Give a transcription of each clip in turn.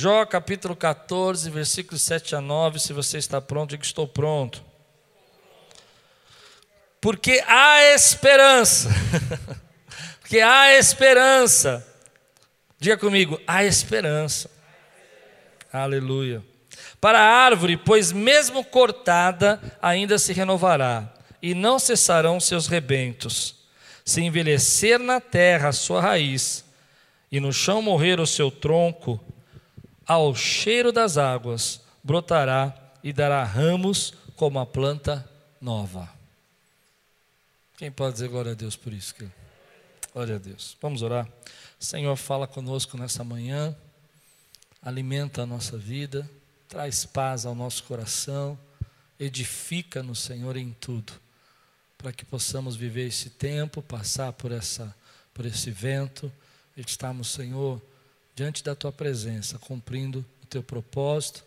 Jó capítulo 14, versículos 7 a 9. Se você está pronto, que estou pronto. Porque há esperança. Porque há esperança. Diga comigo, há esperança. Aleluia. Para a árvore, pois mesmo cortada, ainda se renovará, e não cessarão seus rebentos. Se envelhecer na terra a sua raiz, e no chão morrer o seu tronco, ao cheiro das águas brotará e dará ramos como a planta nova. Quem pode dizer glória a Deus por isso? Glória a Deus. Vamos orar. Senhor, fala conosco nessa manhã, alimenta a nossa vida, traz paz ao nosso coração, edifica-nos, Senhor, em tudo, para que possamos viver esse tempo, passar por, essa, por esse vento estarmos, Senhor, diante da tua presença, cumprindo o teu propósito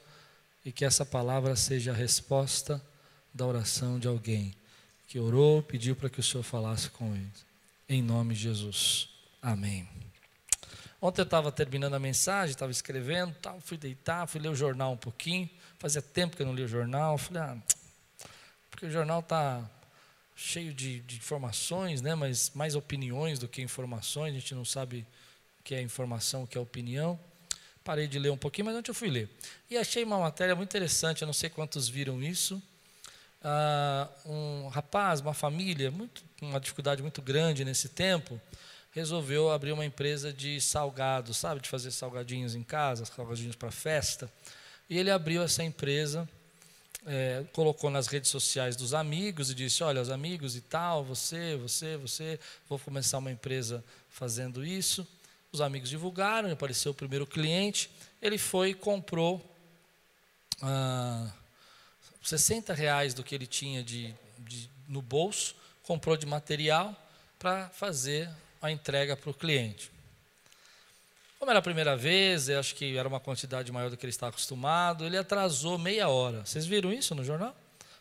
e que essa palavra seja a resposta da oração de alguém que orou, pediu para que o Senhor falasse com ele. Em nome de Jesus. Amém. Ontem eu estava terminando a mensagem, estava escrevendo, tal, fui deitar, fui ler o jornal um pouquinho. Fazia tempo que eu não li o jornal. Falei, ah, porque o jornal está cheio de, de, informações, né? mas mais opiniões do que informações. A gente não sabe que é informação, que é opinião. Parei de ler um pouquinho, mas ontem eu fui ler. E achei uma matéria muito interessante, eu não sei quantos viram isso. Ah, um rapaz, uma família, muito, uma dificuldade muito grande nesse tempo, resolveu abrir uma empresa de salgados, sabe, de fazer salgadinhos em casa, salgadinhos para festa. E ele abriu essa empresa, é, colocou nas redes sociais dos amigos e disse: Olha, os amigos e tal, você, você, você, vou começar uma empresa fazendo isso. Os amigos divulgaram, apareceu o primeiro cliente. Ele foi e comprou ah, 60 reais do que ele tinha de, de no bolso, comprou de material para fazer a entrega para o cliente. Como era a primeira vez, eu acho que era uma quantidade maior do que ele estava acostumado, ele atrasou meia hora. Vocês viram isso no jornal?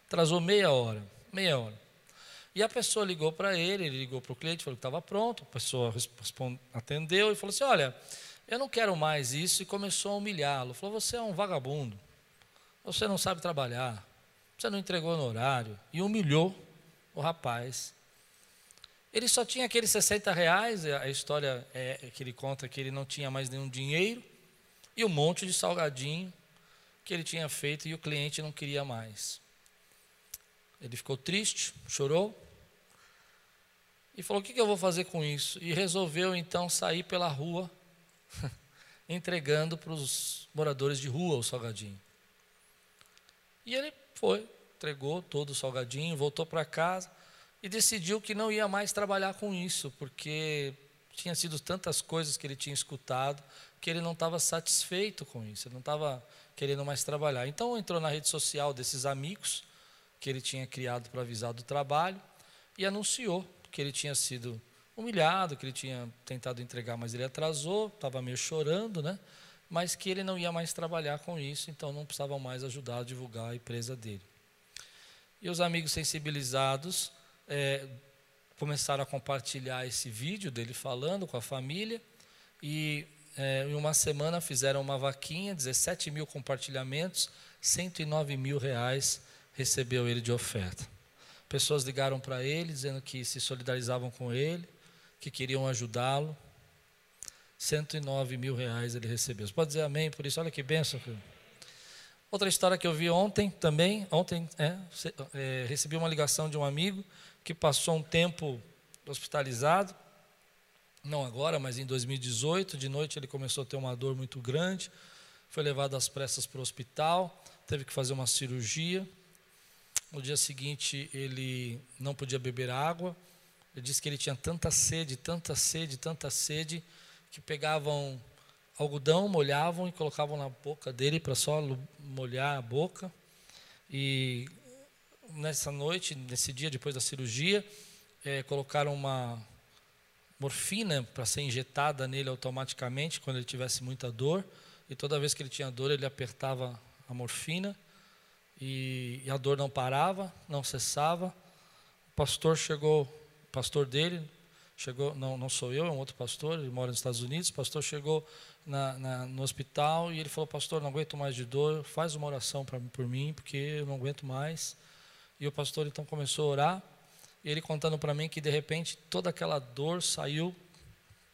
Atrasou meia hora. Meia hora. E a pessoa ligou para ele, ele ligou para o cliente, falou que estava pronto, a pessoa atendeu e falou assim: Olha, eu não quero mais isso, e começou a humilhá-lo. Falou: Você é um vagabundo, você não sabe trabalhar, você não entregou no horário. E humilhou o rapaz. Ele só tinha aqueles 60 reais, a história é que ele conta que ele não tinha mais nenhum dinheiro, e um monte de salgadinho que ele tinha feito e o cliente não queria mais. Ele ficou triste, chorou e falou: O que, eu vou fazer com isso? E resolveu então sair pela rua, entregando para os moradores de rua o salgadinho. E ele foi, entregou todo o salgadinho, voltou para casa e decidiu que não ia mais trabalhar com isso, porque tinha sido tantas coisas que ele tinha escutado que ele não estava satisfeito com isso, ele não estava querendo mais trabalhar. Então entrou na rede social desses amigos que ele tinha criado para avisar do trabalho e anunciou que ele tinha sido humilhado, que ele tinha tentado entregar, mas ele atrasou, estava meio chorando, né? Mas que ele não ia mais trabalhar com isso, então não precisavam mais ajudar a divulgar a empresa dele. E os amigos sensibilizados é, começaram a compartilhar esse vídeo dele falando com a família e é, em uma semana fizeram uma vaquinha, 17 mil compartilhamentos, 109 mil reais recebeu ele de oferta. Pessoas ligaram para ele dizendo que se solidarizavam com ele, que queriam ajudá-lo. 109 mil reais ele recebeu. Você pode dizer amém por isso? Olha que bênção. Outra história que eu vi ontem também, ontem é, é, recebi uma ligação de um amigo que passou um tempo hospitalizado, não agora, mas em 2018, de noite ele começou a ter uma dor muito grande, foi levado às pressas para o hospital, teve que fazer uma cirurgia, no dia seguinte, ele não podia beber água. Ele disse que ele tinha tanta sede, tanta sede, tanta sede, que pegavam algodão, molhavam e colocavam na boca dele para só molhar a boca. E nessa noite, nesse dia depois da cirurgia, é, colocaram uma morfina para ser injetada nele automaticamente quando ele tivesse muita dor. E toda vez que ele tinha dor, ele apertava a morfina e, e a dor não parava, não cessava. O pastor chegou, o pastor dele, chegou, não, não sou eu, é um outro pastor, ele mora nos Estados Unidos, o pastor chegou na, na, no hospital e ele falou, pastor, não aguento mais de dor, faz uma oração pra, por mim, porque eu não aguento mais. E o pastor então começou a orar, e ele contando para mim que de repente toda aquela dor saiu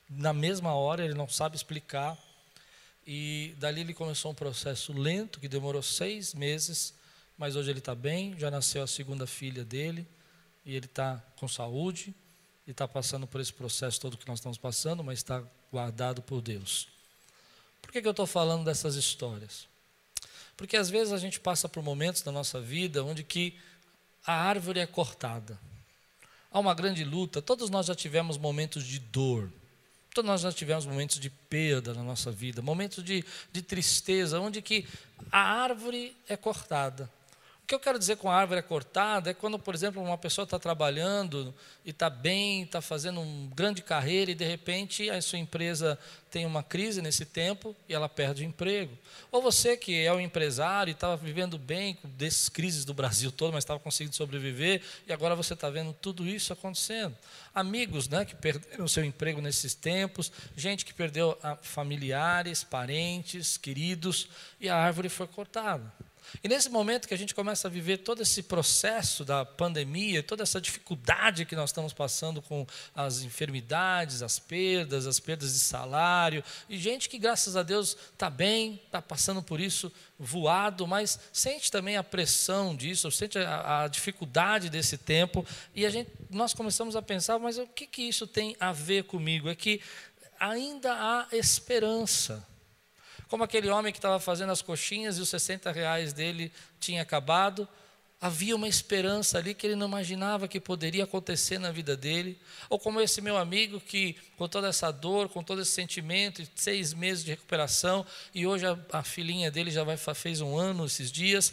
na mesma hora, ele não sabe explicar. E dali ele começou um processo lento, que demorou seis meses, mas hoje ele está bem, já nasceu a segunda filha dele, e ele está com saúde, e está passando por esse processo todo que nós estamos passando, mas está guardado por Deus. Por que, que eu estou falando dessas histórias? Porque às vezes a gente passa por momentos da nossa vida onde que a árvore é cortada. Há uma grande luta, todos nós já tivemos momentos de dor, todos nós já tivemos momentos de perda na nossa vida, momentos de, de tristeza, onde que a árvore é cortada. O que eu quero dizer com a árvore é cortada é quando, por exemplo, uma pessoa está trabalhando e está bem, está fazendo uma grande carreira e de repente a sua empresa tem uma crise nesse tempo e ela perde o emprego. Ou você que é um empresário e estava vivendo bem dessas crises do Brasil todo, mas estava conseguindo sobreviver e agora você está vendo tudo isso acontecendo. Amigos né, que perderam seu emprego nesses tempos, gente que perdeu familiares, parentes, queridos e a árvore foi cortada. E nesse momento que a gente começa a viver todo esse processo da pandemia, toda essa dificuldade que nós estamos passando com as enfermidades, as perdas, as perdas de salário, e gente que, graças a Deus, está bem, está passando por isso voado, mas sente também a pressão disso, sente a, a, dificuldade desse tempo, e a gente, nós começamos a pensar, mas o que, que isso tem a ver comigo? É que ainda há esperança. Como aquele homem que estava fazendo as coxinhas e os 60 reais dele tinha acabado, havia uma esperança ali que ele não imaginava que poderia acontecer na vida dele. Ou como esse meu amigo que, com toda essa dor, com todo esse sentimento, seis meses de recuperação, e hoje a, a filhinha dele já vai, fez um ano esses dias,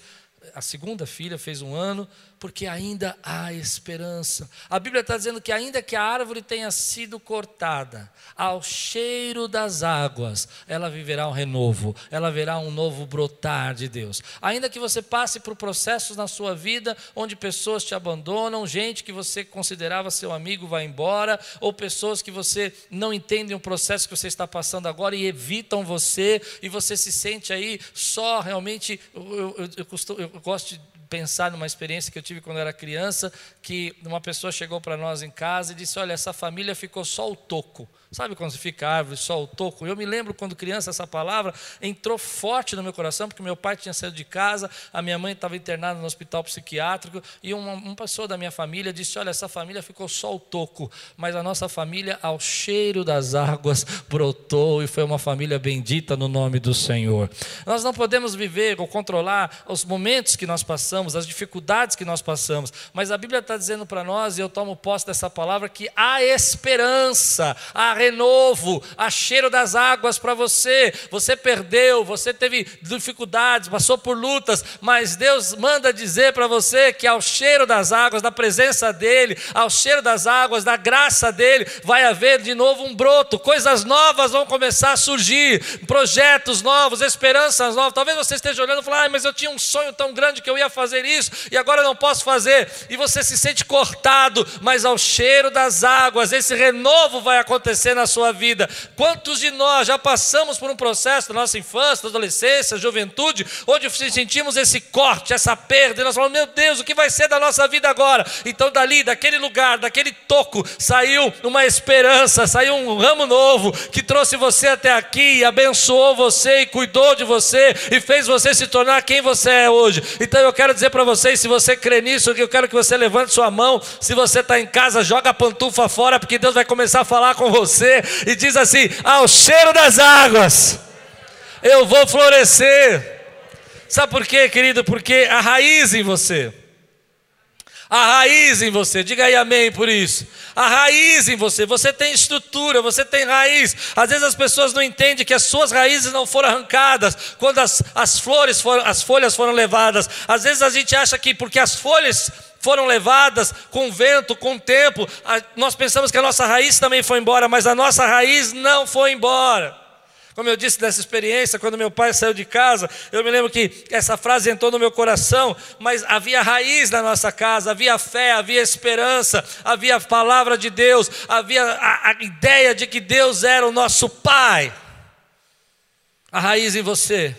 a segunda filha fez um ano, porque ainda há esperança. A Bíblia está dizendo que, ainda que a árvore tenha sido cortada, ao cheiro das águas, ela viverá um renovo, ela verá um novo brotar de Deus. Ainda que você passe por processos na sua vida onde pessoas te abandonam, gente que você considerava seu amigo vai embora, ou pessoas que você não entendem o processo que você está passando agora e evitam você, e você se sente aí só realmente. Eu, eu, eu, costumo, eu gosto de pensar numa experiência que eu tive quando era criança, que uma pessoa chegou para nós em casa e disse: Olha, essa família ficou só o toco. Sabe quando fica árvore, o toco? Eu me lembro quando criança essa palavra entrou forte no meu coração, porque meu pai tinha saído de casa, a minha mãe estava internada no hospital psiquiátrico, e uma, uma pessoa da minha família disse: Olha, essa família ficou só o toco, mas a nossa família, ao cheiro das águas, brotou e foi uma família bendita no nome do Senhor. Nós não podemos viver ou controlar os momentos que nós passamos, as dificuldades que nós passamos, mas a Bíblia está dizendo para nós, e eu tomo posse dessa palavra, que há esperança, há renovo, há cheiro das águas para você. Você perdeu, você teve dificuldades, passou por lutas, mas Deus manda dizer para você que ao cheiro das águas, da presença dEle, ao cheiro das águas, da graça dEle, vai haver de novo um broto, coisas novas vão começar a surgir, projetos novos, esperanças novas. Talvez você esteja olhando e falando, ah, mas eu tinha um sonho tão grande que eu ia fazer isso e agora não posso fazer, e você se sente cortado, mas ao cheiro das águas, esse renovo vai acontecer na sua vida. Quantos de nós já passamos por um processo da nossa infância, da adolescência, juventude, onde sentimos esse corte, essa perda, e nós falamos, meu Deus, o que vai ser da nossa vida agora? Então, dali, daquele lugar, daquele toco, saiu uma esperança, saiu um ramo novo que trouxe você até aqui e abençoou você e cuidou de você e fez você se tornar quem você é hoje. Então, eu quero dizer para vocês, se você crê nisso, eu quero que você levante sua mão. Se você está em casa, joga a pantufa fora, porque Deus vai começar a falar com você e diz assim: ao cheiro das águas, eu vou florescer. Sabe por quê, querido? Porque a raiz em você. A raiz em você, diga aí amém por isso. A raiz em você, você tem estrutura, você tem raiz. Às vezes as pessoas não entendem que as suas raízes não foram arrancadas quando as, as flores foram, as folhas foram levadas. Às vezes a gente acha que porque as folhas foram levadas com vento, com tempo. Nós pensamos que a nossa raiz também foi embora, mas a nossa raiz não foi embora. Como eu disse dessa experiência, quando meu pai saiu de casa, eu me lembro que essa frase entrou no meu coração, mas havia raiz na nossa casa, havia fé, havia esperança, havia a palavra de Deus, havia a, a ideia de que Deus era o nosso Pai. A raiz em você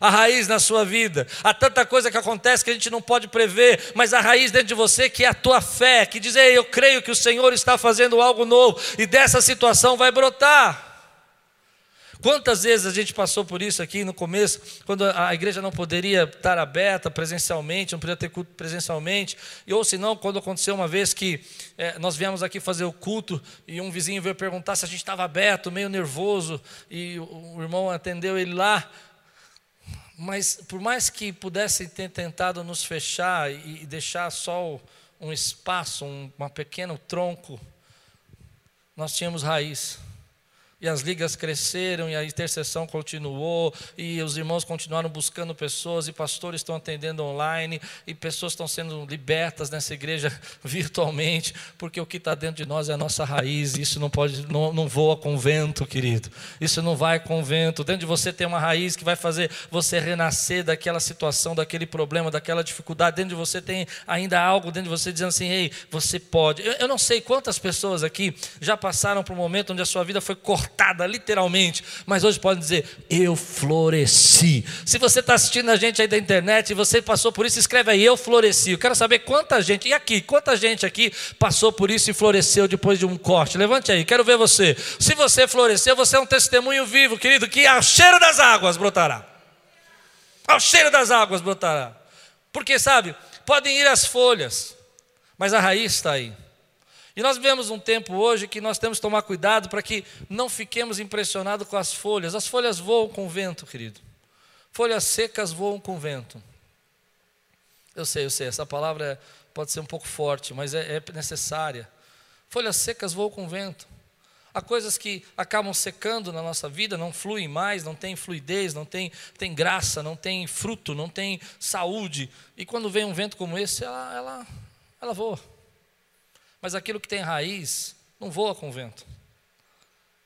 a raiz na sua vida. Há tanta coisa que acontece que a gente não pode prever, mas a raiz dentro de você que é a tua fé, que diz: Ei, eu creio que o Senhor está fazendo algo novo e dessa situação vai brotar. Quantas vezes a gente passou por isso aqui no começo, quando a igreja não poderia estar aberta presencialmente, não podia ter culto presencialmente, e ou se não, quando aconteceu uma vez que é, nós viemos aqui fazer o culto e um vizinho veio perguntar se a gente estava aberto, meio nervoso, e o, o irmão atendeu ele lá, mas por mais que pudessem ter tentado nos fechar e, e deixar só um espaço, um uma pequeno tronco, nós tínhamos raiz. E as ligas cresceram, e a intercessão continuou, e os irmãos continuaram buscando pessoas, e pastores estão atendendo online, e pessoas estão sendo libertas nessa igreja virtualmente, porque o que está dentro de nós é a nossa raiz, e isso não pode, não, não voa com vento, querido. Isso não vai com vento. Dentro de você tem uma raiz que vai fazer você renascer daquela situação, daquele problema, daquela dificuldade. Dentro de você tem ainda algo dentro de você dizendo assim: ei, você pode. Eu, eu não sei quantas pessoas aqui já passaram por um momento onde a sua vida foi cortada cortada, literalmente, mas hoje pode dizer: Eu floresci. Se você está assistindo a gente aí da internet e você passou por isso, escreve aí: Eu floresci. Eu quero saber quanta gente, e aqui, quanta gente aqui passou por isso e floresceu depois de um corte. Levante aí, quero ver você. Se você floresceu, você é um testemunho vivo, querido, que ao cheiro das águas brotará. Ao cheiro das águas brotará. Porque, sabe, podem ir as folhas, mas a raiz está aí. E nós vivemos um tempo hoje que nós temos que tomar cuidado para que não fiquemos impressionados com as folhas. As folhas voam com o vento, querido. Folhas secas voam com o vento. Eu sei, eu sei, essa palavra pode ser um pouco forte, mas é, é necessária. Folhas secas voam com o vento. Há coisas que acabam secando na nossa vida, não fluem mais, não tem fluidez, não tem, tem graça, não tem fruto, não tem saúde. E quando vem um vento como esse, ela, ela, ela voa. Mas aquilo que tem raiz não voa com o vento.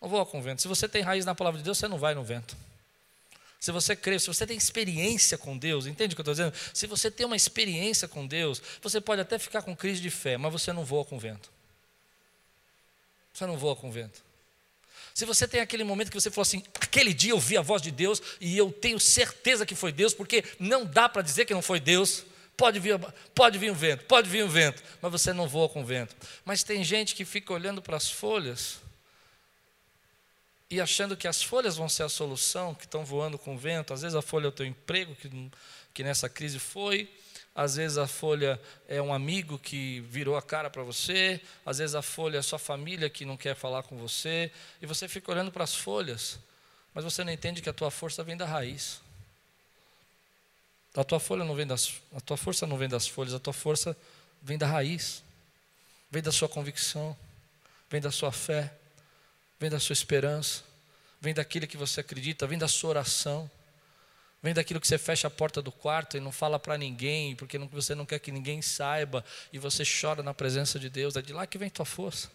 Não voa com o vento. Se você tem raiz na palavra de Deus, você não vai no vento. Se você crê, se você tem experiência com Deus, entende o que eu estou dizendo? Se você tem uma experiência com Deus, você pode até ficar com crise de fé, mas você não voa com o vento. Você não voa com o vento. Se você tem aquele momento que você falou assim, aquele dia eu vi a voz de Deus e eu tenho certeza que foi Deus, porque não dá para dizer que não foi Deus. Pode vir, pode vir um vento, pode vir um vento, mas você não voa com vento. Mas tem gente que fica olhando para as folhas e achando que as folhas vão ser a solução, que estão voando com vento. Às vezes a folha é o teu emprego, que, que nessa crise foi. Às vezes a folha é um amigo que virou a cara para você. Às vezes a folha é a sua família que não quer falar com você. E você fica olhando para as folhas, mas você não entende que a tua força vem da raiz. A tua folha não vem das, a tua força não vem das folhas, a tua força vem da raiz, vem da sua convicção, vem da sua fé, vem da sua esperança, vem daquilo que você acredita, vem da sua oração, vem daquilo que você fecha a porta do quarto e não fala para ninguém, porque você não quer que ninguém saiba e você chora na presença de Deus. É de lá que vem tua força.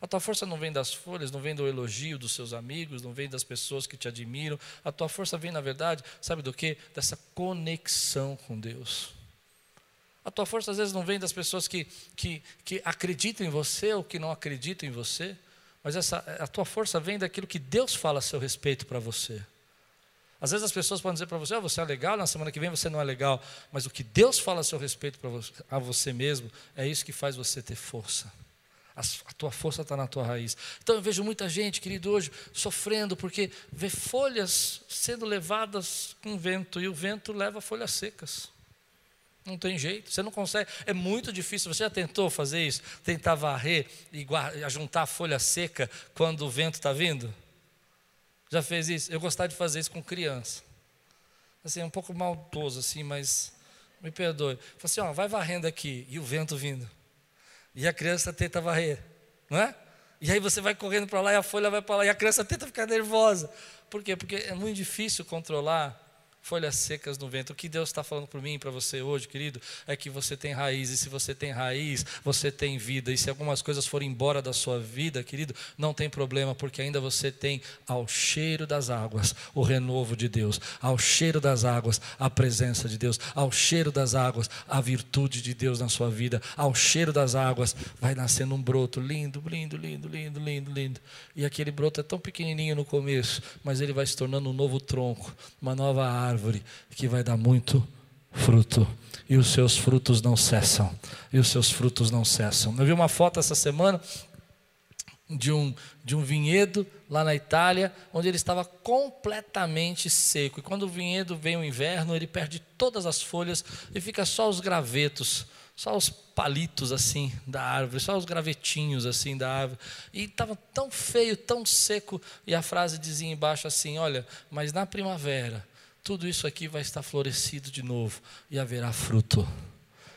A tua força não vem das folhas, não vem do elogio dos seus amigos, não vem das pessoas que te admiram. A tua força vem, na verdade, sabe do que? Dessa conexão com Deus. A tua força às vezes não vem das pessoas que, que, que acreditam em você ou que não acreditam em você, mas essa, a tua força vem daquilo que Deus fala a seu respeito para você. Às vezes as pessoas podem dizer para você, oh, você é legal, na semana que vem você não é legal, mas o que Deus fala a seu respeito você, a você mesmo, é isso que faz você ter força a tua força está na tua raiz. Então eu vejo muita gente, querido, hoje sofrendo porque vê folhas sendo levadas com vento e o vento leva folhas secas. Não tem jeito, você não consegue, é muito difícil. Você já tentou fazer isso? Tentar varrer e juntar a folha seca quando o vento está vindo? Já fez isso? Eu gostava de fazer isso com criança. Assim, é um pouco maldoso, assim, mas me perdoe. Falei assim, ó, vai varrendo aqui e o vento vindo. E a criança tenta varrer, não é? E aí você vai correndo para lá e a folha vai para lá e a criança tenta ficar nervosa. Por quê? Porque é muito difícil controlar folhas secas no vento. O que Deus está falando para mim e para você hoje, querido, é que você tem raiz, e se você tem raiz, você tem vida. E se algumas coisas forem embora da sua vida, querido, não tem problema, porque ainda você tem ao cheiro das águas o renovo de Deus, ao cheiro das águas a presença de Deus, ao cheiro das águas a virtude de Deus na sua vida, ao cheiro das águas vai nascendo um broto lindo, lindo, lindo, lindo, lindo, lindo. E aquele broto é tão pequenininho no começo, mas ele vai se tornando um novo tronco, uma nova árvore árvore que vai dar muito fruto. E os seus frutos não cessam. E os seus frutos não cessam. Eu vi uma foto essa semana de um, de um vinhedo lá na Itália, onde ele estava completamente seco. E quando o vinhedo vem o inverno, ele perde todas as folhas e fica só os gravetos, só os palitos assim da árvore, só os gravetinhos assim da árvore. E estava tão feio, tão seco. E a frase dizia embaixo assim: Olha, mas na primavera tudo isso aqui vai estar florescido de novo e haverá fruto.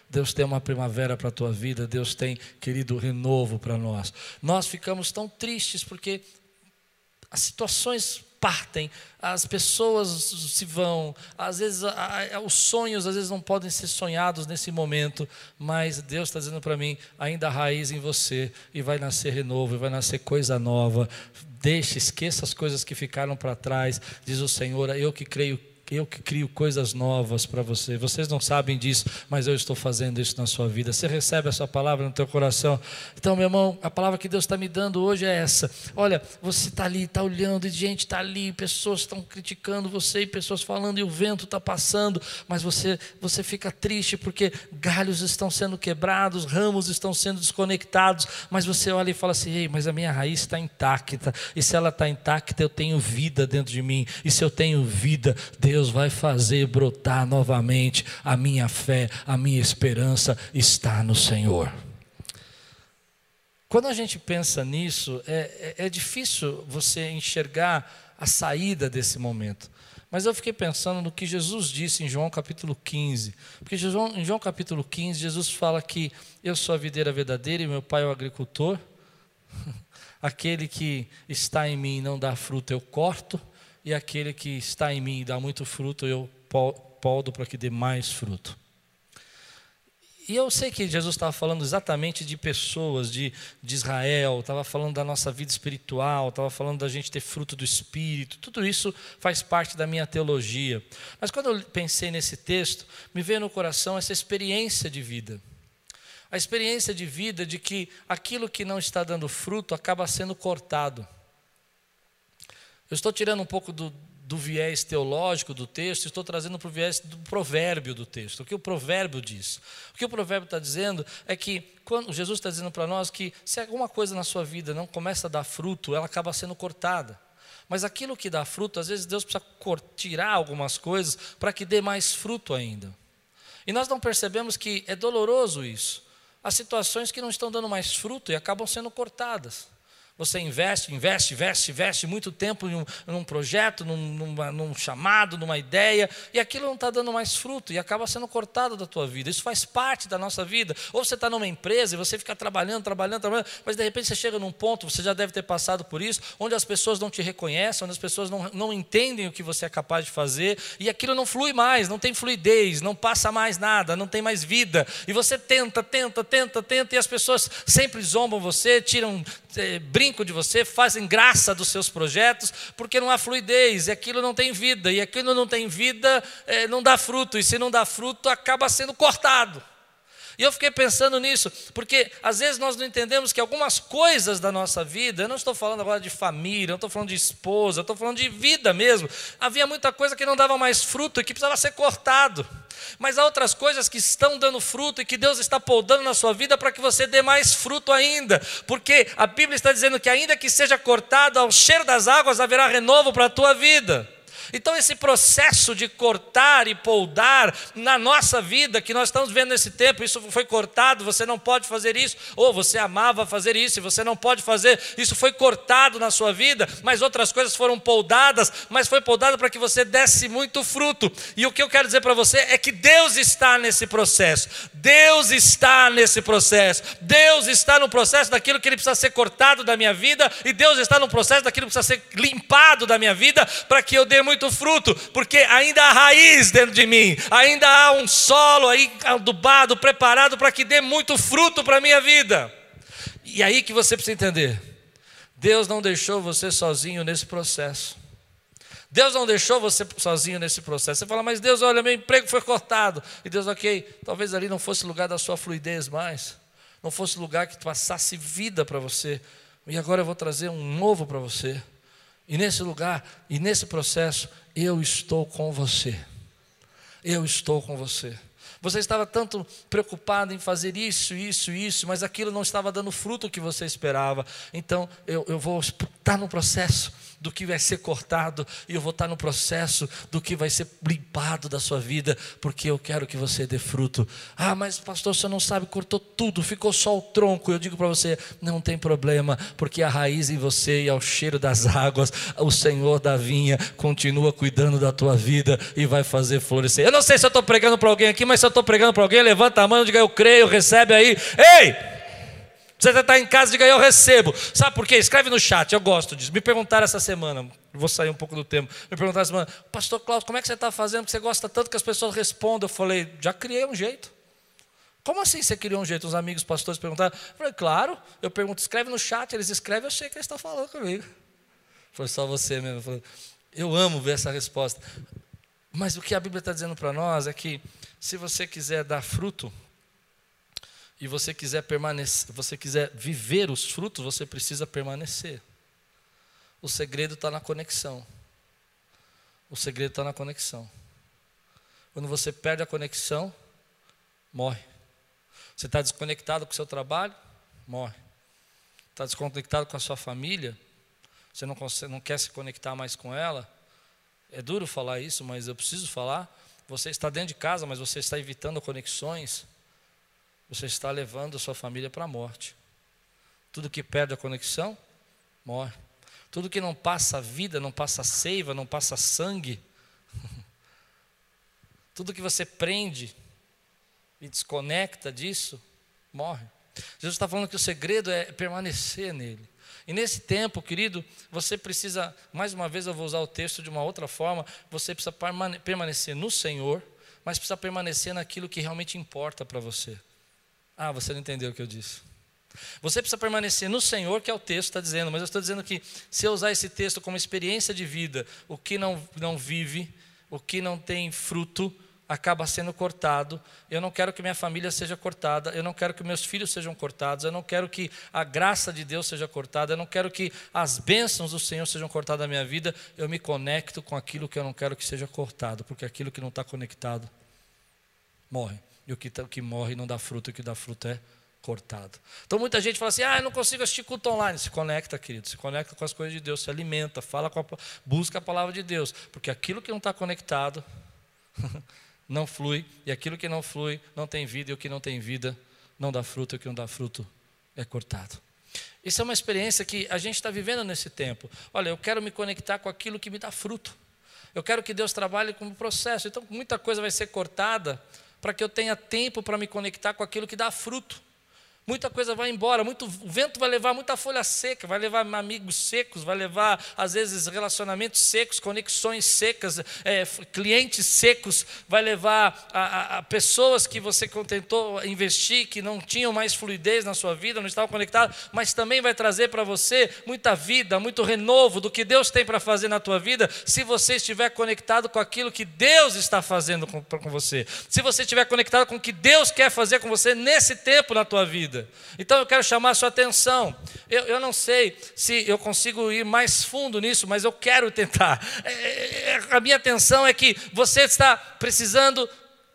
Deus tem uma primavera para a tua vida, Deus tem, querido, renovo para nós. Nós ficamos tão tristes porque as situações partem, as pessoas se vão, às vezes os sonhos às vezes não podem ser sonhados nesse momento, mas Deus está dizendo para mim, ainda há raiz em você e vai nascer renovo, e vai nascer coisa nova. Deixe, esqueça as coisas que ficaram para trás, diz o Senhor, eu que creio eu que crio coisas novas para você. Vocês não sabem disso, mas eu estou fazendo isso na sua vida. Você recebe essa palavra no teu coração. Então, meu irmão, a palavra que Deus está me dando hoje é essa. Olha, você está ali, está olhando, e gente está ali, pessoas estão criticando você, e pessoas falando, e o vento está passando, mas você, você fica triste porque galhos estão sendo quebrados, ramos estão sendo desconectados, mas você olha e fala assim: ei, mas a minha raiz está intacta, e se ela está intacta, eu tenho vida dentro de mim, e se eu tenho vida, Deus Deus vai fazer brotar novamente a minha fé, a minha esperança está no Senhor. Quando a gente pensa nisso, é, é, é difícil você enxergar a saída desse momento. Mas eu fiquei pensando no que Jesus disse em João capítulo 15. Porque em João capítulo 15, Jesus fala que eu sou a videira verdadeira e meu pai é o agricultor. Aquele que está em mim não dá fruto, eu corto e aquele que está em mim e dá muito fruto, eu podo para que dê mais fruto. E eu sei que Jesus estava falando exatamente de pessoas, de, de Israel, estava falando da nossa vida espiritual, estava falando da gente ter fruto do Espírito, tudo isso faz parte da minha teologia. Mas quando eu pensei nesse texto, me veio no coração essa experiência de vida. A experiência de vida de que aquilo que não está dando fruto acaba sendo cortado. Eu estou tirando um pouco do, do viés teológico do texto, estou trazendo para o viés do provérbio do texto. O que o provérbio diz? O que o provérbio está dizendo é que, quando Jesus está dizendo para nós que se alguma coisa na sua vida não começa a dar fruto, ela acaba sendo cortada. Mas aquilo que dá fruto, às vezes Deus precisa tirar algumas coisas para que dê mais fruto ainda. E nós não percebemos que é doloroso isso. Há situações que não estão dando mais fruto e acabam sendo cortadas. Você investe, investe, investe, investe muito tempo em um, num projeto, num, numa, num chamado, numa ideia, e aquilo não está dando mais fruto e acaba sendo cortado da tua vida. Isso faz parte da nossa vida. Ou você está numa empresa e você fica trabalhando, trabalhando, trabalhando, mas de repente você chega num ponto, você já deve ter passado por isso, onde as pessoas não te reconhecem, onde as pessoas não, não entendem o que você é capaz de fazer, e aquilo não flui mais, não tem fluidez, não passa mais nada, não tem mais vida. E você tenta, tenta, tenta, tenta, e as pessoas sempre zombam você, tiram, é, brincam de você, fazem graça dos seus projetos, porque não há fluidez, e aquilo não tem vida, e aquilo não tem vida, é, não dá fruto, e se não dá fruto, acaba sendo cortado. E eu fiquei pensando nisso, porque às vezes nós não entendemos que algumas coisas da nossa vida, eu não estou falando agora de família, não estou falando de esposa, eu estou falando de vida mesmo. Havia muita coisa que não dava mais fruto e que precisava ser cortado. Mas há outras coisas que estão dando fruto e que Deus está podando na sua vida para que você dê mais fruto ainda. Porque a Bíblia está dizendo que, ainda que seja cortado, ao cheiro das águas haverá renovo para a tua vida. Então, esse processo de cortar e poldar na nossa vida, que nós estamos vendo nesse tempo, isso foi cortado, você não pode fazer isso, ou você amava fazer isso e você não pode fazer, isso foi cortado na sua vida, mas outras coisas foram poldadas, mas foi poldado para que você desse muito fruto. E o que eu quero dizer para você é que Deus está nesse processo, Deus está nesse processo, Deus está no processo daquilo que ele precisa ser cortado da minha vida, e Deus está no processo daquilo que precisa ser limpado da minha vida, para que eu dê muito muito fruto, porque ainda há raiz dentro de mim, ainda há um solo aí adubado, preparado para que dê muito fruto para a minha vida. E aí que você precisa entender: Deus não deixou você sozinho nesse processo. Deus não deixou você sozinho nesse processo. Você fala, mas Deus, olha, meu emprego foi cortado. E Deus, ok, talvez ali não fosse lugar da sua fluidez mais, não fosse lugar que passasse vida para você. E agora eu vou trazer um novo para você. E nesse lugar, e nesse processo, eu estou com você. Eu estou com você. Você estava tanto preocupado em fazer isso, isso, isso, mas aquilo não estava dando fruto que você esperava. Então, eu, eu vou estar no processo do que vai ser cortado, e eu vou estar no processo do que vai ser limpado da sua vida, porque eu quero que você dê fruto. Ah, mas pastor, você não sabe, cortou tudo, ficou só o tronco. Eu digo para você: não tem problema, porque a raiz em você e ao cheiro das águas, o Senhor da vinha continua cuidando da tua vida e vai fazer florescer. Eu não sei se eu estou pregando para alguém aqui, mas se eu estou pregando para alguém, levanta a mão e diga: eu creio, recebe aí. Ei! Você está em casa, diga eu recebo. Sabe por quê? Escreve no chat, eu gosto disso. Me perguntaram essa semana, vou sair um pouco do tempo. Me perguntaram essa semana, Pastor Cláudio, como é que você está fazendo? Porque você gosta tanto que as pessoas respondam. Eu falei, já criei um jeito. Como assim você criou um jeito? Os amigos pastores perguntaram. Eu falei, claro. Eu pergunto, escreve no chat, eles escrevem, eu sei que eles estão falando comigo. Foi só você mesmo. Eu, falei, eu amo ver essa resposta. Mas o que a Bíblia está dizendo para nós é que se você quiser dar fruto, e você quiser permanecer, você quiser viver os frutos, você precisa permanecer. O segredo está na conexão. O segredo está na conexão. Quando você perde a conexão, morre. Você está desconectado com o seu trabalho, morre. Está desconectado com a sua família, você não, consegue, não quer se conectar mais com ela. É duro falar isso, mas eu preciso falar. Você está dentro de casa, mas você está evitando conexões você está levando a sua família para a morte. Tudo que perde a conexão, morre. Tudo que não passa vida, não passa seiva, não passa sangue, tudo que você prende e desconecta disso, morre. Jesus está falando que o segredo é permanecer nele. E nesse tempo, querido, você precisa, mais uma vez eu vou usar o texto de uma outra forma, você precisa permanecer no Senhor, mas precisa permanecer naquilo que realmente importa para você. Ah, você não entendeu o que eu disse. Você precisa permanecer no Senhor, que é o texto está dizendo, mas eu estou dizendo que se eu usar esse texto como experiência de vida, o que não, não vive, o que não tem fruto, acaba sendo cortado. Eu não quero que minha família seja cortada, eu não quero que meus filhos sejam cortados, eu não quero que a graça de Deus seja cortada, eu não quero que as bênçãos do Senhor sejam cortadas da minha vida. Eu me conecto com aquilo que eu não quero que seja cortado, porque aquilo que não está conectado morre. E o que, tá, que morre não dá fruto, o que dá fruto é cortado. Então muita gente fala assim: ah, eu não consigo assistir culto online. Se conecta, querido, se conecta com as coisas de Deus, se alimenta, fala com a, busca a palavra de Deus. Porque aquilo que não está conectado não flui, e aquilo que não flui não tem vida, e o que não tem vida não dá fruto, e o que não dá fruto é cortado. Isso é uma experiência que a gente está vivendo nesse tempo. Olha, eu quero me conectar com aquilo que me dá fruto. Eu quero que Deus trabalhe como processo. Então, muita coisa vai ser cortada para que eu tenha tempo para me conectar com aquilo que dá fruto muita coisa vai embora, muito, o vento vai levar muita folha seca, vai levar amigos secos, vai levar, às vezes, relacionamentos secos, conexões secas, é, clientes secos, vai levar a, a, a, pessoas que você tentou investir, que não tinham mais fluidez na sua vida, não estavam conectados, mas também vai trazer para você muita vida, muito renovo do que Deus tem para fazer na tua vida, se você estiver conectado com aquilo que Deus está fazendo com, com você, se você estiver conectado com o que Deus quer fazer com você nesse tempo na tua vida vida. Então eu quero chamar a sua atenção. Eu, eu não sei se eu consigo ir mais fundo nisso, mas eu quero tentar. É, é, é, a minha atenção é que você está precisando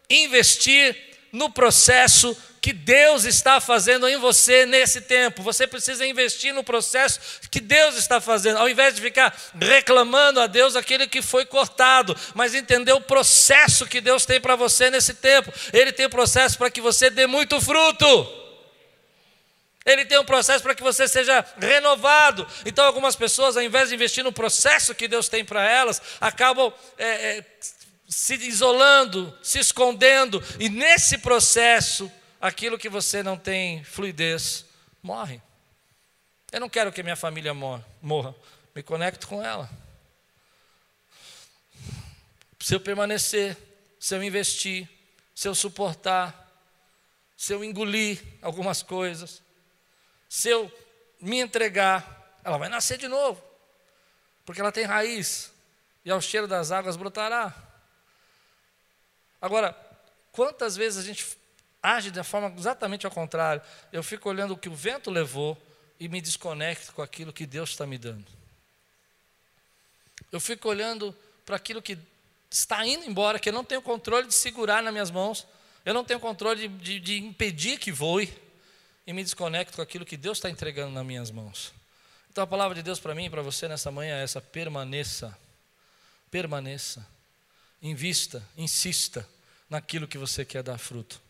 investir no processo que Deus está fazendo em você nesse tempo. Você precisa investir no processo que Deus está fazendo, ao invés de ficar reclamando a Deus aquele que foi cortado, mas entender o processo que Deus tem para você nesse tempo. Ele tem processo para que você dê muito fruto. Ele tem um processo para que você seja renovado. Então, algumas pessoas, ao invés de investir no processo que Deus tem para elas, acabam é, é, se isolando, se escondendo, e nesse processo, aquilo que você não tem fluidez morre. Eu não quero que minha família morra, me conecto com ela. Se eu permanecer, se eu investir, se eu suportar, se eu engolir algumas coisas, se eu me entregar, ela vai nascer de novo, porque ela tem raiz, e ao cheiro das águas brotará. Agora, quantas vezes a gente age da forma exatamente ao contrário? Eu fico olhando o que o vento levou e me desconecto com aquilo que Deus está me dando. Eu fico olhando para aquilo que está indo embora, que eu não tenho controle de segurar nas minhas mãos, eu não tenho controle de, de, de impedir que voe, e me desconecto com aquilo que Deus está entregando nas minhas mãos. Então a palavra de Deus para mim e para você nessa manhã é essa: permaneça, permaneça, invista, insista naquilo que você quer dar fruto,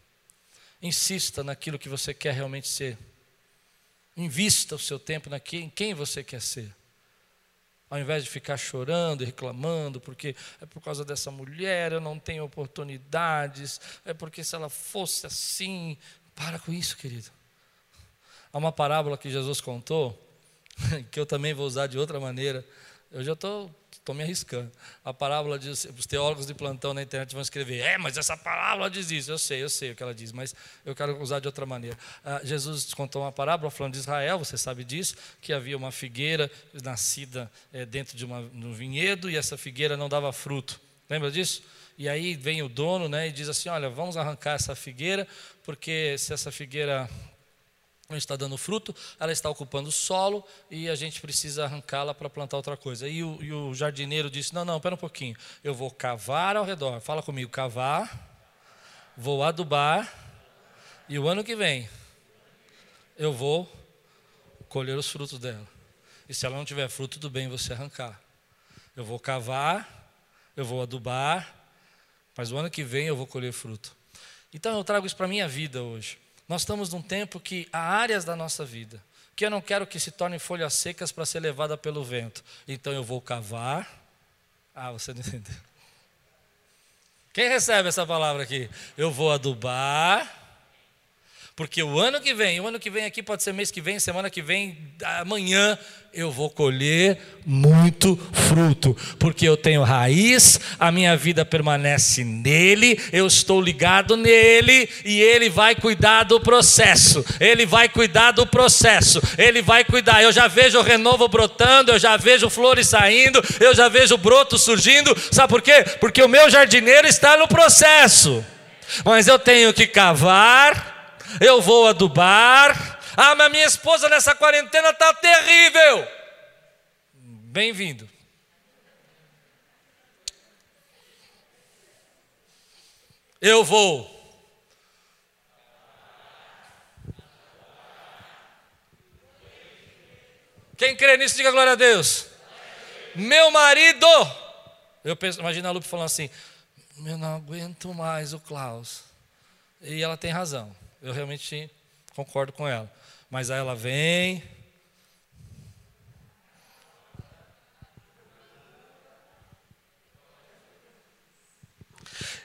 insista naquilo que você quer realmente ser, invista o seu tempo em quem você quer ser. Ao invés de ficar chorando e reclamando, porque é por causa dessa mulher eu não tenho oportunidades, é porque se ela fosse assim. Para com isso, querido. Há uma parábola que Jesus contou, que eu também vou usar de outra maneira. Eu já estou me arriscando. A parábola diz, os teólogos de plantão na internet vão escrever, é, mas essa parábola diz isso. Eu sei, eu sei o que ela diz, mas eu quero usar de outra maneira. Ah, Jesus contou uma parábola falando de Israel, você sabe disso, que havia uma figueira nascida é, dentro de uma, um vinhedo e essa figueira não dava fruto. Lembra disso? E aí vem o dono né, e diz assim: Olha, vamos arrancar essa figueira, porque se essa figueira não está dando fruto, ela está ocupando o solo e a gente precisa arrancá-la para plantar outra coisa. E o, e o, jardineiro disse: Não, não, espera um pouquinho, eu vou cavar ao redor. Fala comigo: cavar, vou adubar, e o ano que vem eu vou colher os frutos dela. E se ela não tiver fruto, tudo bem você arrancar. Eu vou cavar, eu vou adubar, mas o ano que vem eu vou colher fruto. Então eu trago isso para a minha vida hoje. Nós estamos num tempo que há áreas da nossa vida que eu não quero que se tornem folhas secas para ser levada pelo vento. Então eu vou cavar. Ah, você não entendeu. Quem recebe essa palavra aqui? Eu vou adubar. Porque o ano que vem, o ano que vem aqui pode ser mês que vem, semana que vem, amanhã, eu vou colher muito fruto, porque eu tenho raiz, a minha vida permanece nele, eu estou ligado nele e ele vai cuidar do processo. Ele vai cuidar do processo. Ele vai cuidar. Eu já vejo o renovo brotando, eu já vejo flores saindo, eu já vejo broto surgindo. Sabe por quê? Porque o meu jardineiro está no processo. Mas eu tenho que cavar eu vou adubar. Ah, mas minha esposa nessa quarentena está terrível. Bem-vindo. Eu vou. Quem crê nisso, diga glória a Deus. Meu marido. Eu penso, imagina a Lupe falando assim: Eu não aguento mais o Klaus. E ela tem razão. Eu realmente concordo com ela. Mas aí ela vem.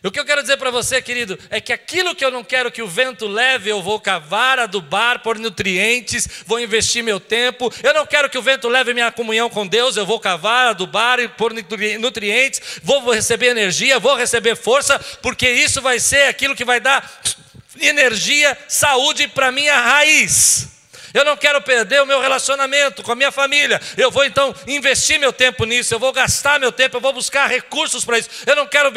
O que eu quero dizer para você, querido, é que aquilo que eu não quero que o vento leve, eu vou cavar, adubar, por nutrientes, vou investir meu tempo. Eu não quero que o vento leve minha comunhão com Deus, eu vou cavar, adubar, por nutrientes, vou receber energia, vou receber força, porque isso vai ser aquilo que vai dar energia, saúde para minha raiz. Eu não quero perder o meu relacionamento com a minha família. Eu vou então investir meu tempo nisso, eu vou gastar meu tempo, eu vou buscar recursos para isso. Eu não quero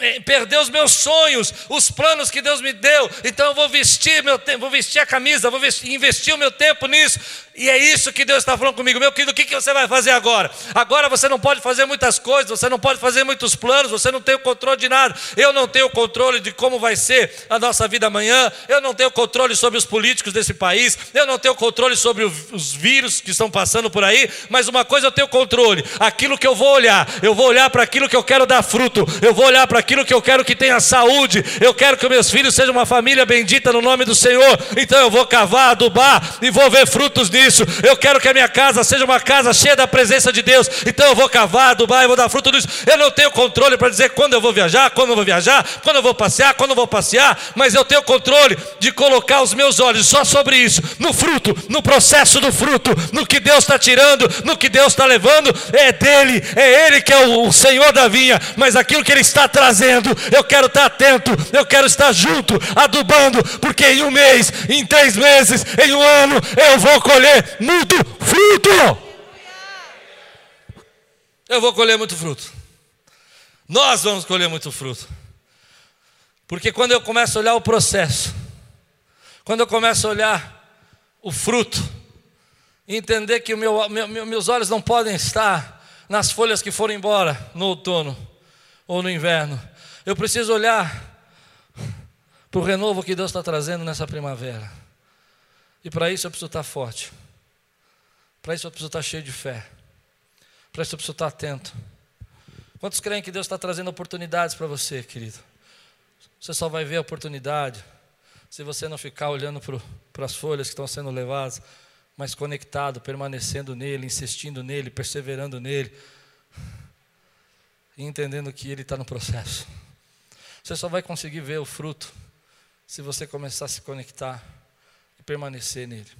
eh, perder os meus sonhos, os planos que Deus me deu. Então eu vou vestir meu tempo, vou vestir a camisa, vou vestir, investir o meu tempo nisso. E é isso que Deus está falando comigo, meu querido. O que, que você vai fazer agora? Agora você não pode fazer muitas coisas, você não pode fazer muitos planos, você não tem o controle de nada. Eu não tenho o controle de como vai ser a nossa vida amanhã. Eu não tenho controle sobre os políticos desse país. Eu não tenho tenho controle sobre os vírus que estão passando por aí, mas uma coisa eu tenho controle: aquilo que eu vou olhar, eu vou olhar para aquilo que eu quero dar fruto, eu vou olhar para aquilo que eu quero que tenha saúde, eu quero que meus filhos sejam uma família bendita no nome do Senhor, então eu vou cavar, adubar e vou ver frutos nisso. Eu quero que a minha casa seja uma casa cheia da presença de Deus, então eu vou cavar, adubar e vou dar fruto nisso. Eu não tenho controle para dizer quando eu vou viajar, quando eu vou viajar, quando eu vou passear, quando eu vou passear, mas eu tenho controle de colocar os meus olhos só sobre isso, no fruto fruto, no processo do fruto, no que Deus está tirando, no que Deus está levando, é dele, é Ele que é o, o Senhor da vinha, mas aquilo que Ele está trazendo, eu quero estar atento, eu quero estar junto, adubando, porque em um mês, em três meses, em um ano, eu vou colher muito fruto. Eu vou colher muito fruto. Nós vamos colher muito fruto. Porque quando eu começo a olhar o processo, quando eu começo a olhar o fruto, entender que meu, meu, meus olhos não podem estar nas folhas que foram embora no outono ou no inverno, eu preciso olhar para o renovo que Deus está trazendo nessa primavera. E para isso eu preciso estar forte. Para isso eu preciso estar cheio de fé. Para isso eu preciso estar atento. Quantos creem que Deus está trazendo oportunidades para você, querido? Você só vai ver a oportunidade se você não ficar olhando para as folhas que estão sendo levadas, mas conectado, permanecendo nele, insistindo nele, perseverando nele, e entendendo que ele está no processo. Você só vai conseguir ver o fruto se você começar a se conectar e permanecer nele.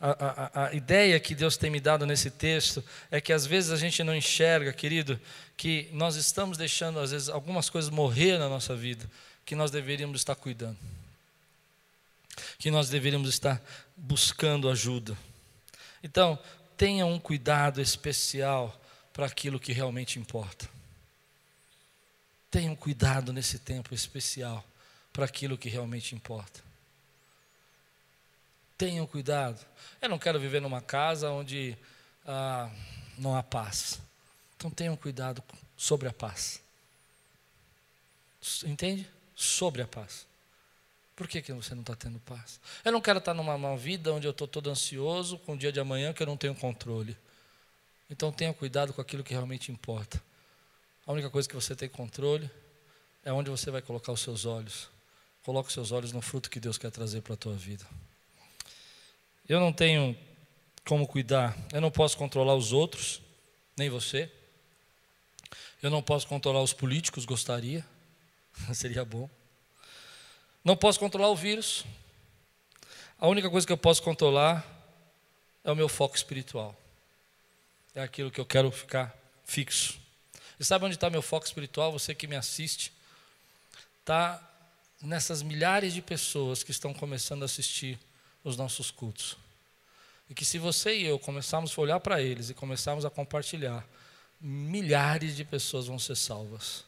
A, a, a, ideia que Deus tem me dado nesse texto é que às vezes a gente não enxerga, querido, que nós estamos deixando às vezes algumas coisas morrer na nossa vida, que nós deveríamos estar cuidando que nós deveríamos estar buscando ajuda. Então, tenha um cuidado especial para aquilo que realmente importa. Tenha um cuidado nesse tempo especial para aquilo que realmente importa. Tenham cuidado. Eu não quero viver numa casa onde ah, não há paz. Então tenham cuidado sobre a paz. Entende? Sobre a paz. Por que, que você não está tendo paz? Eu não quero estar numa, numa vida onde eu estou todo ansioso com o dia de amanhã que eu não tenho controle. Então tenha cuidado com aquilo que realmente importa. A única coisa que você tem controle é onde você vai colocar os seus olhos. Coloque os seus olhos no fruto que Deus quer trazer para a tua vida. Eu não tenho como cuidar, eu não posso controlar os outros, nem você. Eu não posso controlar os políticos, gostaria, seria bom. Não posso controlar o vírus. A única coisa que eu posso controlar é o meu foco espiritual. É aquilo que eu quero ficar fixo. E sabe onde está meu foco espiritual? Você que me assiste, está nessas milhares de pessoas que estão começando a assistir os nossos cultos. E que se você e eu começarmos a olhar para eles e começarmos a compartilhar, milhares de pessoas vão ser salvas.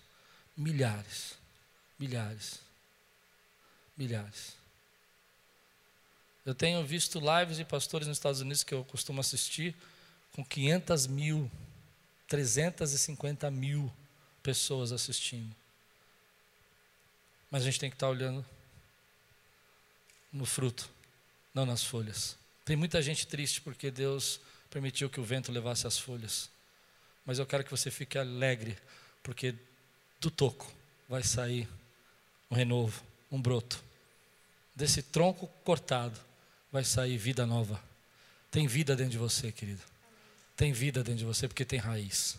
Milhares. Milhares milhares. Eu tenho visto lives de pastores nos Estados Unidos que eu costumo assistir com 500 mil, 350 mil pessoas assistindo. Mas a gente tem que estar olhando no fruto, não nas folhas. Tem muita gente triste porque Deus permitiu que o vento levasse as folhas. Mas eu quero que você fique alegre, porque do toco vai sair um renovo, um broto desse tronco cortado vai sair vida nova. Tem vida dentro de você, querido. Tem vida dentro de você porque tem raiz.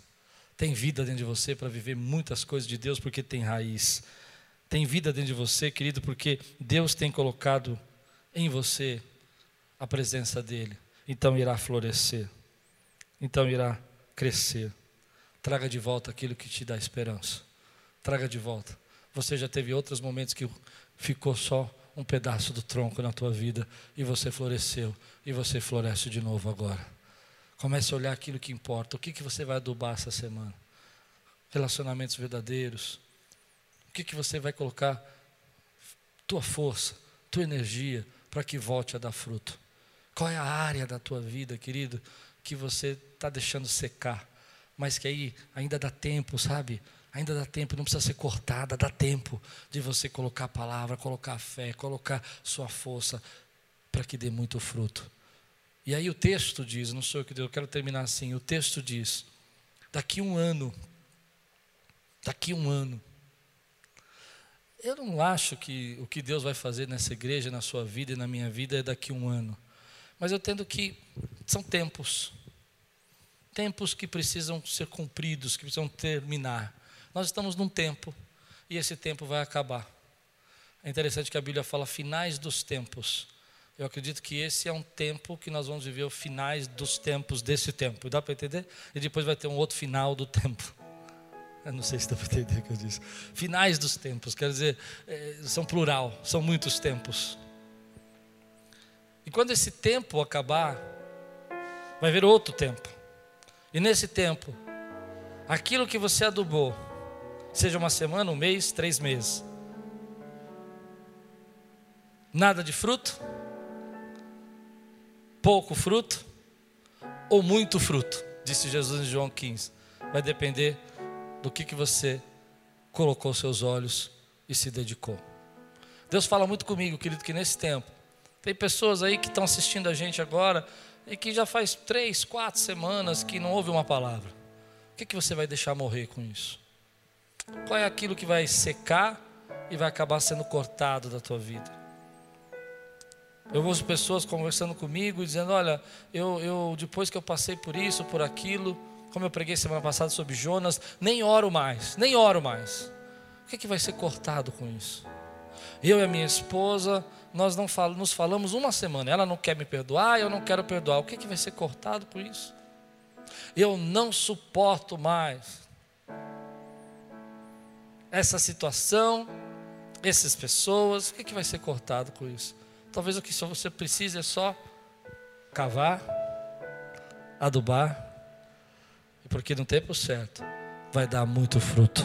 Tem vida dentro de você para viver muitas coisas de Deus porque tem raiz. Tem vida dentro de você, querido, porque Deus tem colocado em você a presença dEle. Então irá florescer. Então irá crescer. Traga de volta aquilo que te dá esperança. Traga de volta. Você já teve outros momentos que ficou só um pedaço do tronco na tua vida e você floresceu e você floresce de novo agora. Comece a olhar aquilo que importa. O que, que você vai adubar essa semana? Relacionamentos verdadeiros. O que, que você vai colocar tua força, tua energia para que volte a dar fruto? Qual é a área da tua vida, querido, que você está deixando secar, mas que aí ainda dá tempo, sabe? Ainda dá tempo, não precisa ser cortada, dá tempo de você colocar a palavra, colocar a fé, colocar sua força para que dê muito fruto. E aí o texto diz, não sou eu que eu quero terminar assim, o texto diz, daqui um ano, daqui um ano, eu não acho que o que Deus vai fazer nessa igreja, na sua vida e na minha vida é daqui um ano. Mas eu tendo que, são tempos, tempos que precisam ser cumpridos, que precisam terminar. Nós estamos num tempo e esse tempo vai acabar. É interessante que a Bíblia fala finais dos tempos. Eu acredito que esse é um tempo que nós vamos viver os finais dos tempos desse tempo. Dá para entender? E depois vai ter um outro final do tempo. Eu não sei se dá para entender o que eu disse. Finais dos tempos, quer dizer, é, são plural, são muitos tempos. E quando esse tempo acabar, vai haver outro tempo. E nesse tempo, aquilo que você adubou, seja uma semana, um mês, três meses, nada de fruto, pouco fruto ou muito fruto, disse Jesus em João 15. Vai depender do que, que você colocou seus olhos e se dedicou. Deus fala muito comigo, querido, que nesse tempo, tem pessoas aí que estão assistindo a gente agora e que já faz três, quatro semanas que não ouve uma palavra. O que, que você vai deixar morrer com isso? Qual é aquilo que vai secar e vai acabar sendo cortado da tua vida? Eu ouço pessoas conversando comigo dizendo: Olha, eu, eu depois que eu passei por isso, por aquilo, como eu preguei semana passada sobre Jonas, nem oro mais, nem oro mais. O que, é que vai ser cortado com isso? Eu e a minha esposa, nós não fal nos falamos uma semana. Ela não quer me perdoar, eu não quero perdoar. O que, é que vai ser cortado com isso? Eu não suporto mais essa situação, essas pessoas. O que, é que vai ser cortado com isso? Talvez o que você precisa é só cavar, adubar porque no tempo certo vai dar muito fruto.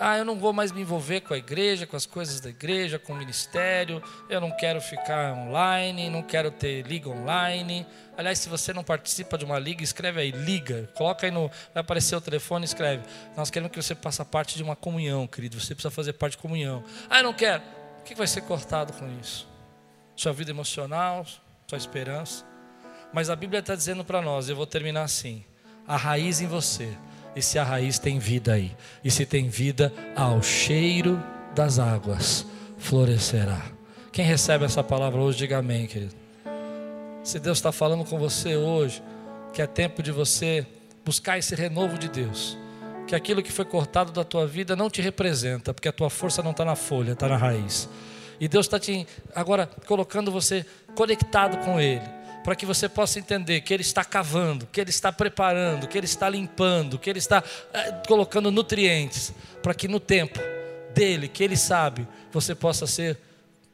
Ah, eu não vou mais me envolver com a igreja, com as coisas da igreja, com o ministério. Eu não quero ficar online, não quero ter liga online. Aliás, se você não participa de uma liga, escreve aí liga. Coloca aí no, vai aparecer o telefone, escreve. Nós queremos que você faça parte de uma comunhão, querido. Você precisa fazer parte de comunhão. Ah, eu não quero. O que vai ser cortado com isso? Sua vida emocional, sua esperança. Mas a Bíblia está dizendo para nós, eu vou terminar assim: a raiz em você. E se a raiz tem vida aí, e se tem vida, ao cheiro das águas florescerá. Quem recebe essa palavra hoje, diga amém, querido. Se Deus está falando com você hoje, que é tempo de você buscar esse renovo de Deus, que aquilo que foi cortado da tua vida não te representa, porque a tua força não está na folha, está na raiz. E Deus está te agora colocando você conectado com Ele para que você possa entender que Ele está cavando, que Ele está preparando, que Ele está limpando, que Ele está é, colocando nutrientes, para que no tempo dele, que Ele sabe, você possa ser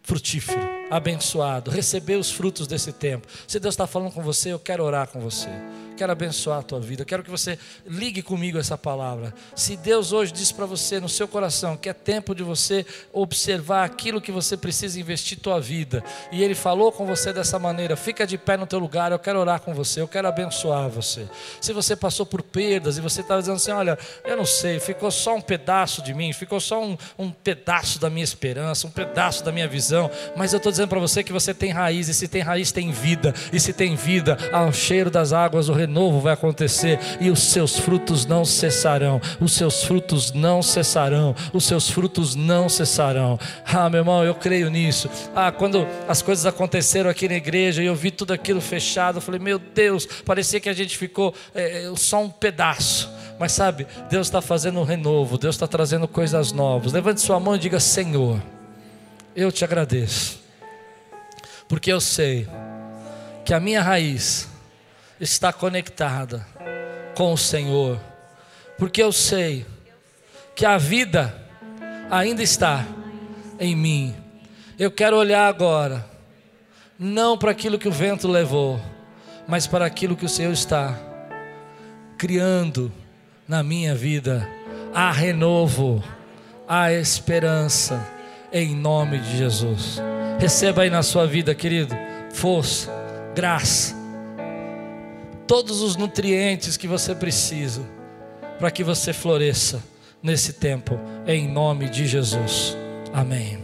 frutífero, abençoado, receber os frutos desse tempo. Se Deus está falando com você, eu quero orar com você. Quero abençoar a tua vida. Quero que você ligue comigo essa palavra. Se Deus hoje diz para você no seu coração que é tempo de você observar aquilo que você precisa investir tua vida, e Ele falou com você dessa maneira, fica de pé no teu lugar. Eu quero orar com você. Eu quero abençoar você. Se você passou por perdas e você está dizendo assim, olha, eu não sei, ficou só um pedaço de mim, ficou só um, um pedaço da minha esperança, um pedaço da minha visão, mas eu estou dizendo para você que você tem raiz, e se tem raiz tem vida, e se tem vida, ao cheiro das águas o renovo vai acontecer e os seus frutos não cessarão. Os seus frutos não cessarão. Os seus frutos não cessarão. Ah, meu irmão, eu creio nisso. Ah, quando as coisas aconteceram aqui na igreja e eu vi tudo aquilo fechado, eu falei, meu Deus, parecia que a gente ficou é, só um pedaço. Mas sabe, Deus está fazendo um renovo, Deus está trazendo coisas novas. Levante sua mão e diga: Senhor, eu te agradeço, porque eu sei que a minha raiz está conectada com o Senhor, porque eu sei que a vida ainda está em mim. Eu quero olhar agora, não para aquilo que o vento levou, mas para aquilo que o Senhor está criando na minha vida. Há renovo, há esperança, em nome de Jesus. Receba aí na sua vida, querido, força, graça todos os nutrientes que você precisa para que você floresça nesse tempo, em nome de Jesus. Amém.